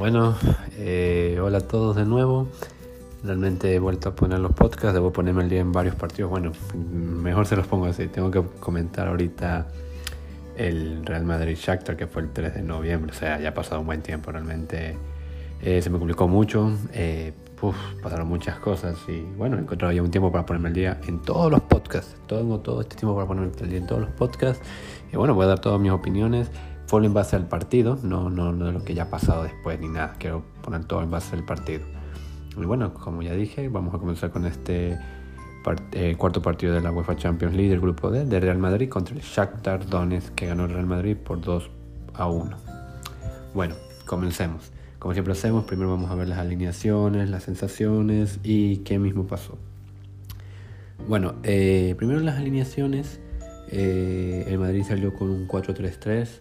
Bueno, eh, hola a todos de nuevo. Realmente he vuelto a poner los podcasts, debo ponerme el día en varios partidos. Bueno, mejor se los pongo así. Tengo que comentar ahorita el Real Madrid Shakhtar que fue el 3 de noviembre. O sea, ya ha pasado un buen tiempo realmente. Eh, se me complicó mucho. Eh, pasaron muchas cosas y bueno, encontré ya un tiempo para ponerme el día en todos los podcasts. Tengo todo este tiempo para ponerme el día en todos los podcasts. Y bueno, voy a dar todas mis opiniones. Fue en base al partido, no, no, no de lo que ya ha pasado después ni nada. Quiero poner todo en base al partido. Y bueno, como ya dije, vamos a comenzar con este eh, cuarto partido de la UEFA Champions League del grupo D de Real Madrid contra el Shakhtar Donetsk que ganó el Real Madrid por 2 a 1. Bueno, comencemos. Como siempre hacemos, primero vamos a ver las alineaciones, las sensaciones y qué mismo pasó. Bueno, eh, primero las alineaciones. Eh, el Madrid salió con un 4-3-3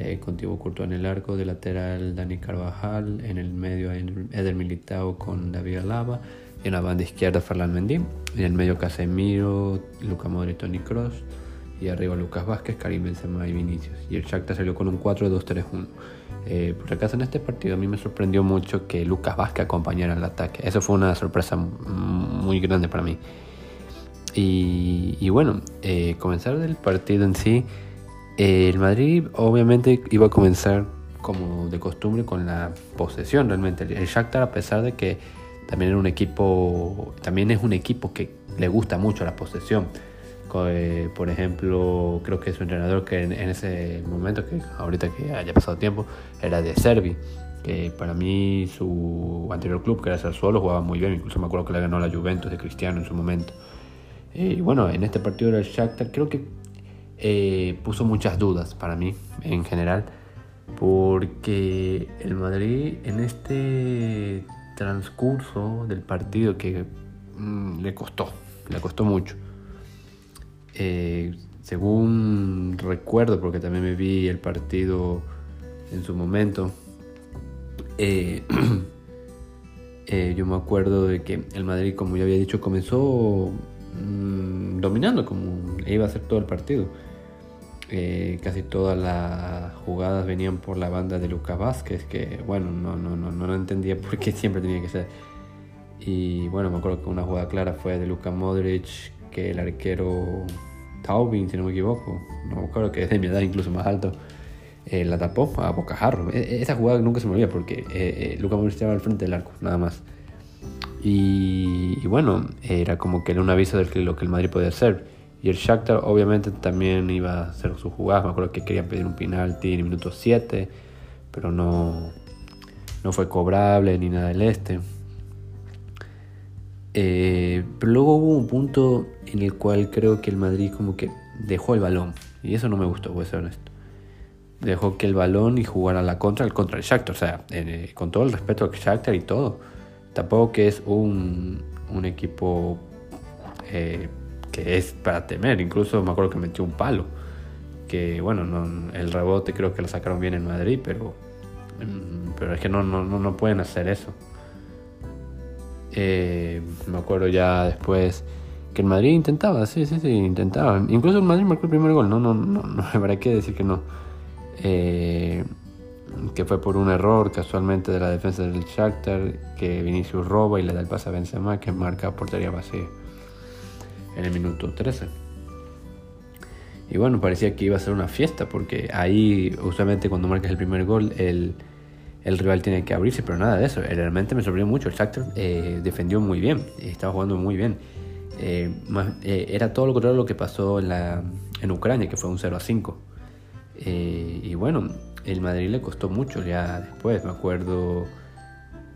eh, con Thibaut Courtois en el arco, de lateral Dani Carvajal, en el medio Eder Militao con David Alaba, y en la banda izquierda Ferland Mendy, en el medio Casemiro, Luca Modric, Toni Kroos, y arriba Lucas Vázquez, Karim Benzema y Vinicius. Y el Shakhtar salió con un 4-2-3-1. Eh, por acaso en este partido a mí me sorprendió mucho que Lucas Vázquez acompañara el ataque. Eso fue una sorpresa muy grande para mí. Y, bueno, eh, comenzar del partido en sí el Madrid obviamente iba a comenzar como de costumbre con la posesión realmente. El Shakhtar a pesar de que también era un equipo, también es un equipo que le gusta mucho la posesión. Eh, por ejemplo, creo que su entrenador que en, ese momento, que ahorita que haya pasado tiempo, era de Servi, que para mí su anterior club, que era Sassuolo, jugaba muy bien, incluso me acuerdo que le ganó la Juventus de Cristiano en su momento. Y bueno, en este partido del Shakhtar creo que eh, puso muchas dudas para mí en general, porque el Madrid en este transcurso del partido que mm, le costó, le costó mucho. Eh, según recuerdo, porque también me vi el partido en su momento, eh, yo me acuerdo de que el Madrid, como ya había dicho, comenzó mm, dominando, como iba a hacer todo el partido eh, casi todas las jugadas venían por la banda de Lucas Vázquez, que bueno, no, no, no, no entendía por qué siempre tenía que ser. Y bueno, me acuerdo que una jugada clara fue de Luka Modric, que el arquero Taubin, si no me equivoco, no me acuerdo que es de mi edad incluso más alto, eh, la tapó a bocajarro. E, e, esa jugada nunca se me olvida porque eh, Luka Modric estaba al frente del arco, nada más. Y, y, bueno, era como que era un aviso de lo que el Madrid podía hacer. Y el Shakhtar obviamente también iba a hacer sus jugadas. Me acuerdo que querían pedir un penalti en el minuto 7, pero no, no fue cobrable ni nada del este. Eh, pero luego hubo un punto en el cual creo que el Madrid como que dejó el balón. Y eso no me gustó, voy a ser honesto. Dejó que el balón y jugara la contra, el contra el Shakhtar. O sea, eh, con todo el respeto al Shakhtar y todo. Tampoco que es un, un equipo eh, es para temer. Incluso me acuerdo que metió un palo. Que bueno, no, el rebote creo que lo sacaron bien en Madrid, pero, mm, pero es que no, no, no pueden hacer eso. Eh, me acuerdo ya después que el Madrid intentaba, sí, sí, sí, intentaba. Incluso el Madrid marcó el primer gol, no, no, no, no, habrá que decir que no. Eh, que fue por un error casualmente de la defensa del Shakhtar, que Vinicius roba y le da el pase a Benzema, que marca portería vacía en el minuto 13. Y bueno, parecía que iba a ser una fiesta, porque ahí usualmente cuando marcas el primer gol, el, el rival tiene que abrirse, pero nada de eso. Realmente me sorprendió mucho. El Shakhtar eh, defendió muy bien, estaba jugando muy bien. Eh, eh, era todo lo contrario de lo que pasó en, la, en Ucrania, que fue un 0 a 5. y bueno, el Madrid le costó mucho ya después. Me acuerdo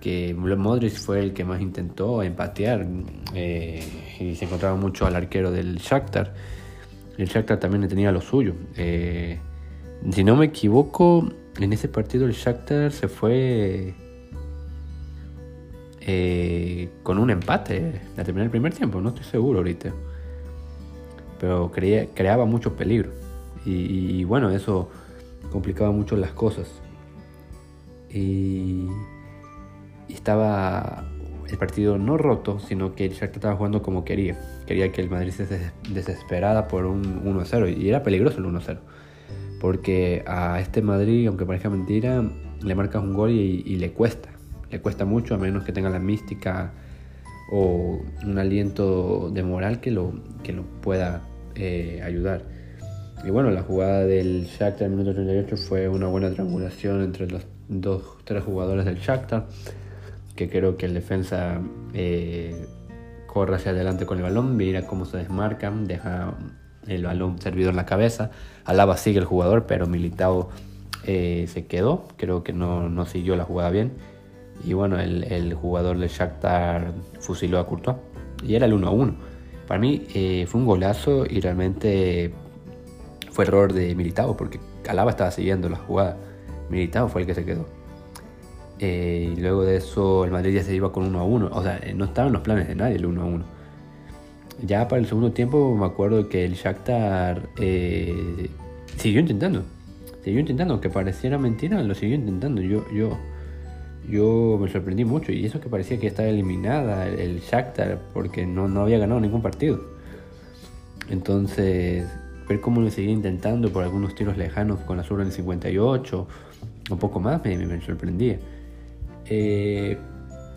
que Modric fue el que más intentó empatear eh, y se encontraba mucho al arquero del Shakhtar. El Shakhtar también tenía lo suyo. Eh, si no me equivoco, en ese partido el Shakhtar se fue eh, con un empate a terminar el primer tiempo, no estoy seguro ahorita. Pero creaba mucho peligro. Y, y bueno, eso complicaba mucho las cosas. Y estaba el partido no roto, sino que el Shakhtar estaba jugando como quería. Quería que el Madrid se desesperara por un 1-0 y era peligroso el 1-0. Porque a este Madrid, aunque parezca mentira, le marcas un gol y, le cuesta. Le cuesta mucho a menos que tenga la mística o un aliento de moral que lo, que lo pueda eh, ayudar. Y bueno, la jugada del Shakhtar en el minuto 38 fue una buena triangulación entre los dos, tres jugadores del Shakhtar, que creo que el defensa eh, corre hacia adelante con el balón, mira cómo se desmarcan, deja el balón servido en la cabeza, Alaba sigue el jugador, pero Militao eh, se quedó, creo que no, no, siguió la jugada bien. Y bueno, el, jugador de Shakhtar fusiló a Courtois. Y era el 1 a 1. Para mí eh, fue un golazo y realmente fue error de Militao porque Alaba estaba siguiendo la jugada. Militao fue el que se quedó. Eh, y luego de eso el Madrid ya se iba con 1 a 1. O sea, no estaba en los planes de nadie el 1 a 1. Ya para el segundo tiempo me acuerdo que el Shakhtar siguió intentando siguió intentando, aunque pareciera mentira, lo siguió intentando. Yo, yo, yo me sorprendí mucho y eso que parecía que estaba eliminada el, Shakhtar porque no, no había ganado ningún partido. Entonces, ver cómo lo seguía intentando por algunos tiros lejanos con la sur en el 58, un poco más, me, me sorprendía. Eh,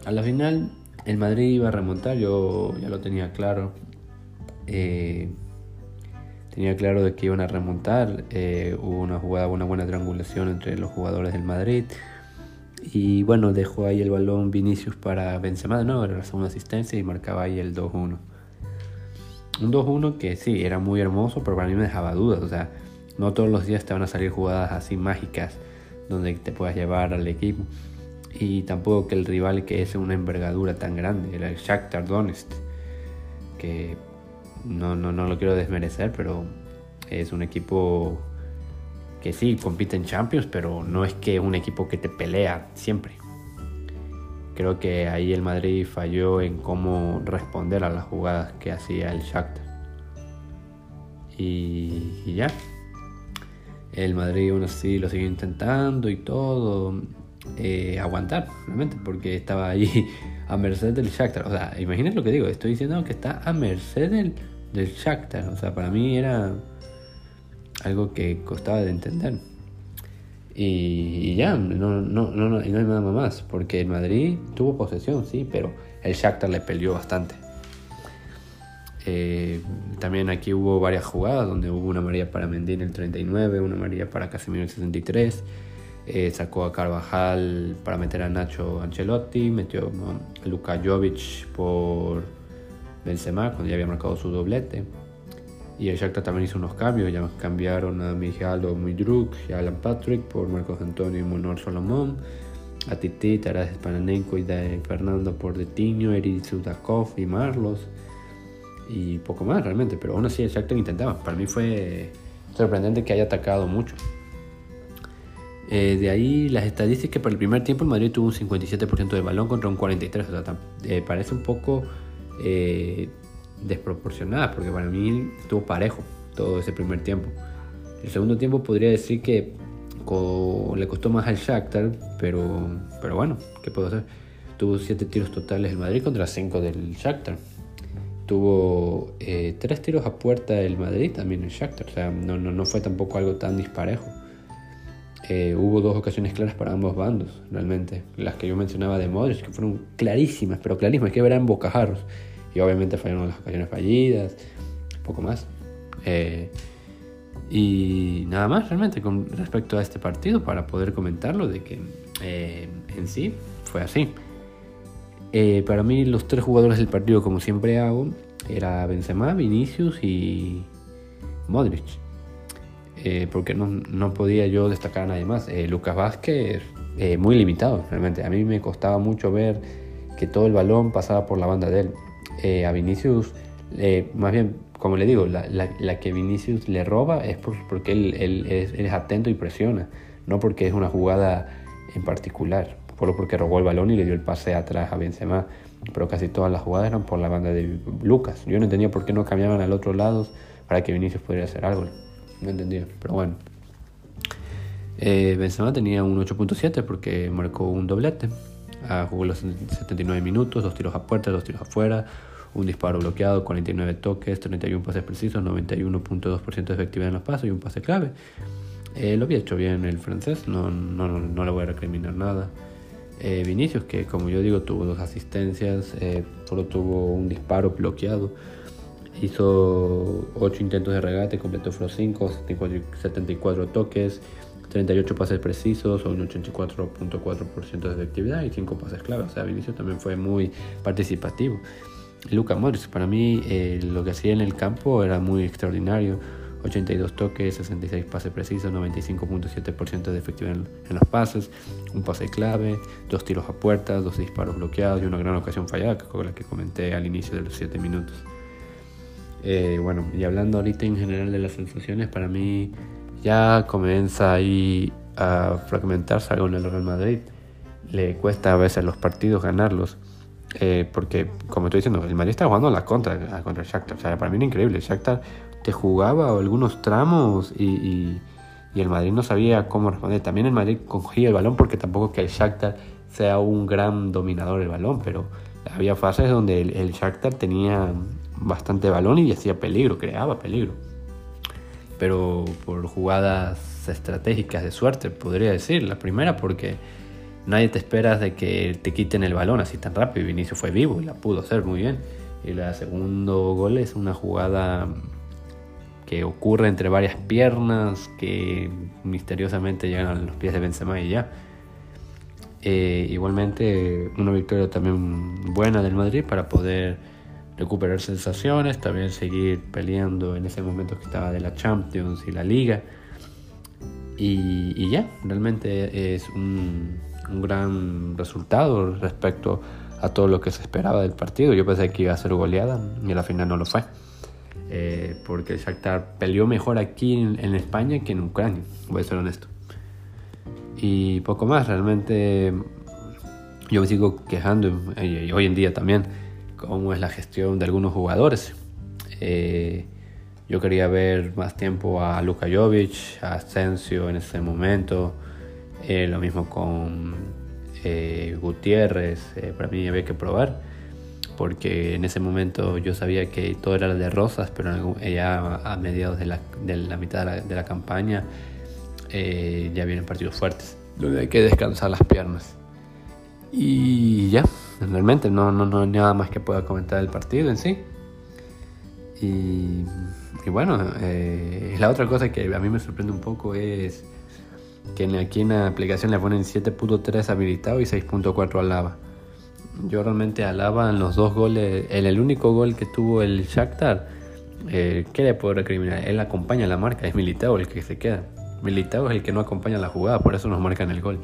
a la final, el Madrid iba a remontar, yo ya lo tenía claro. Eh, tenía claro de que iban a remontar. Eh, hubo una jugada, una buena triangulación entre los jugadores del Madrid. Y bueno, dejó ahí el balón Vinicius para Benzema, ¿no? Era la segunda asistencia y marcaba ahí el 2-1. Un 2-1 que sí, era muy hermoso, pero para mí me dejaba dudas. O sea, no todos los días te van a salir jugadas así mágicas donde te puedas llevar al equipo. Y tampoco que el rival que es una envergadura tan grande, era el Shakhtar Donetsk, que no, no, no lo quiero desmerecer, pero es un equipo que sí compite en Champions, pero no es que un equipo que te pelea siempre. Creo que ahí el Madrid falló en cómo responder a las jugadas que hacía el Shakhtar. Y, ya. El Madrid aún así lo siguió intentando y todo. Eh, aguantar, realmente, porque estaba ahí a merced del Shakhtar. O sea, imagínate lo que digo, estoy diciendo que está a merced del, del Shakhtar. O sea, para mí era algo que costaba de entender. Y, ya, no, no, no, no, hay nada más, porque el Madrid tuvo posesión, sí, pero el Shakhtar le peleó bastante. Eh, también aquí hubo varias jugadas donde hubo una María para Mendy en el 39, una María para Casemiro en el 63. Eh, sacó a Carvajal para meter a Nacho Ancelotti, metió a Luka Jovic por Benzema cuando ya había marcado su doblete. Y el Shakhtar también hizo unos cambios, ya cambiaron a Mijalo Midruk y Alan Patrick por Marcos Antonio y Monor Solomón, a Titi, Taras Spananenko y de Fernando por Detiño, Eri Sudakov y Marlos y poco más realmente, pero aún así el Shakhtar intentaba. Para mí fue sorprendente que haya atacado mucho. Eh, de ahí las estadísticas para el primer tiempo el Madrid tuvo un 57% de balón contra un 43%, o sea, eh, parece un poco eh, desproporcionada, porque para mí estuvo parejo todo ese primer tiempo. El segundo tiempo podría decir que le costó más al Shakhtar, pero, pero bueno, ¿qué puedo hacer? Tuvo 7 tiros totales el Madrid contra 5 del Shakhtar. Tuvo 3 eh, tiros a puerta del Madrid también el Shakhtar, o sea, no, no, no fue tampoco algo tan disparejo. Eh, hubo dos ocasiones claras para ambos bandos, realmente. Las que yo mencionaba de Modric, que fueron clarísimas, pero clarísimas, que eran bocajarros. Y obviamente fallaron las ocasiones fallidas, poco más. Eh, y nada más realmente con respecto a este partido para poder comentarlo de que eh, en sí fue así. para mí los tres jugadores del partido, como siempre hago, era Benzema, Vinicius y Modric. Eh, porque no, no, podía yo destacar a nadie más. Eh, Lucas Vázquez, eh, muy limitado, realmente. A mí me costaba mucho ver que todo el balón pasaba por la banda de él. a Vinicius, más bien, como le digo, la, la, que Vinicius le roba es porque él, él, es, atento y presiona, no porque es una jugada en particular, solo porque robó el balón y le dio el pase atrás a Benzema. Pero casi todas las jugadas eran por la banda de Lucas. Yo no entendía por qué no cambiaban al otro lado para que Vinicius pudiera hacer algo no entendía, pero bueno. Eh, Benzema tenía un 8.7 porque marcó un doblete. Ah, jugó los 79 minutos, dos tiros a puerta, dos tiros afuera, un disparo bloqueado, 49 toques, 31 pases precisos, 91.2% de efectividad en los pasos y un pase clave. lo había hecho bien el francés, no, no, no le voy a recriminar nada. Vinicius, que como yo digo, tuvo dos asistencias, solo tuvo un disparo bloqueado Hizo 8 intentos de regate, completó los 5, 74 toques, 38 pases precisos, un 84.4% de efectividad y 5 pases clave. O sea, Vinicius también fue muy participativo. Luca Modric, para mí eh, lo que hacía en el campo era muy extraordinario. 82 toques, 66 pases precisos, 95.7% de efectividad en, los pases, un pase clave, dos tiros a puertas, dos disparos bloqueados y una gran ocasión fallada, con la que comenté al inicio de los 7 minutos. Eh, bueno, y hablando ahorita en general de las sensaciones, para mí ya comienza ahí a fragmentarse algo en el Real Madrid. Le cuesta a veces los partidos ganarlos. Eh, porque, como estoy diciendo, el Madrid está jugando a la contra, contra el Shakhtar. O sea, para mí era increíble. El Shakhtar te jugaba algunos tramos y, el Madrid no sabía cómo responder. También el Madrid cogía el balón porque tampoco que el Shakhtar sea un gran dominador del balón, pero había fases donde el, el Shakhtar tenía bastante balón y hacía peligro, creaba peligro. Pero por jugadas estratégicas de suerte, podría decir. La primera porque nadie te espera de que te quiten el balón así tan rápido. Y Vinicio fue vivo y la pudo hacer muy bien. Y el segundo gol es una jugada que ocurre entre varias piernas que misteriosamente llegan a los pies de Benzema y ya. Eh, igualmente una victoria también buena del Madrid para poder recuperar sensaciones, también seguir peleando en ese momento que estaba de la Champions y la Liga. Y, ya, realmente es un, gran resultado respecto a todo lo que se esperaba del partido. Yo pensé que iba a ser goleada y al final no lo fue. Eh, porque el Shakhtar peleó mejor aquí en, España que en Ucrania, voy a ser honesto. Y poco más, realmente yo me sigo quejando, hoy en día también, cómo es la gestión de algunos jugadores. Eh, yo quería ver más tiempo a Luka Jovic, a Asensio en ese momento, eh, lo mismo con eh, Gutiérrez, para mí había que probar, porque en ese momento yo sabía que todo era de rosas, pero ya a mediados de la, de la mitad de la, de la campaña ya vienen partidos fuertes, donde hay que descansar las piernas. Y ya, realmente no, no, no hay nada más que pueda comentar del partido en sí. Y, bueno, eh, la otra cosa que a mí me sorprende un poco es que aquí en la aplicación le ponen 7.3 habilitado y 6.4 alaba. Yo realmente alaba en los dos goles, en el único gol que tuvo el Shakhtar, eh, ¿qué le puedo recriminar? Él acompaña la marca, es Militao el que se queda. Militao es el que no acompaña la jugada, por eso nos marcan el gol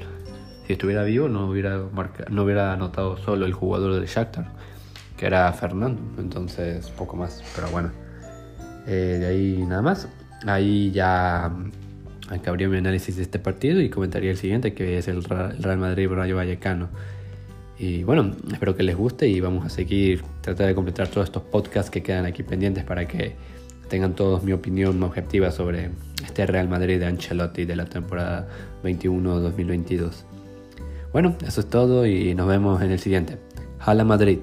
estuviera vivo no hubiera, no hubiera anotado solo el jugador del Shakhtar, que era Fernando. Entonces, poco más. Pero bueno, eh, de ahí nada más. Ahí ya mm, acabaría mi análisis de este partido y comentaría el siguiente, que es el Real Madrid-Rayo Vallecano. Y bueno, espero que les guste y vamos a seguir, tratar de completar todos estos podcasts que quedan aquí pendientes para que tengan todos mi opinión objetiva sobre este Real Madrid de Ancelotti de la temporada 21-2022. Bueno, eso es todo y nos vemos en el siguiente. Hala Madrid.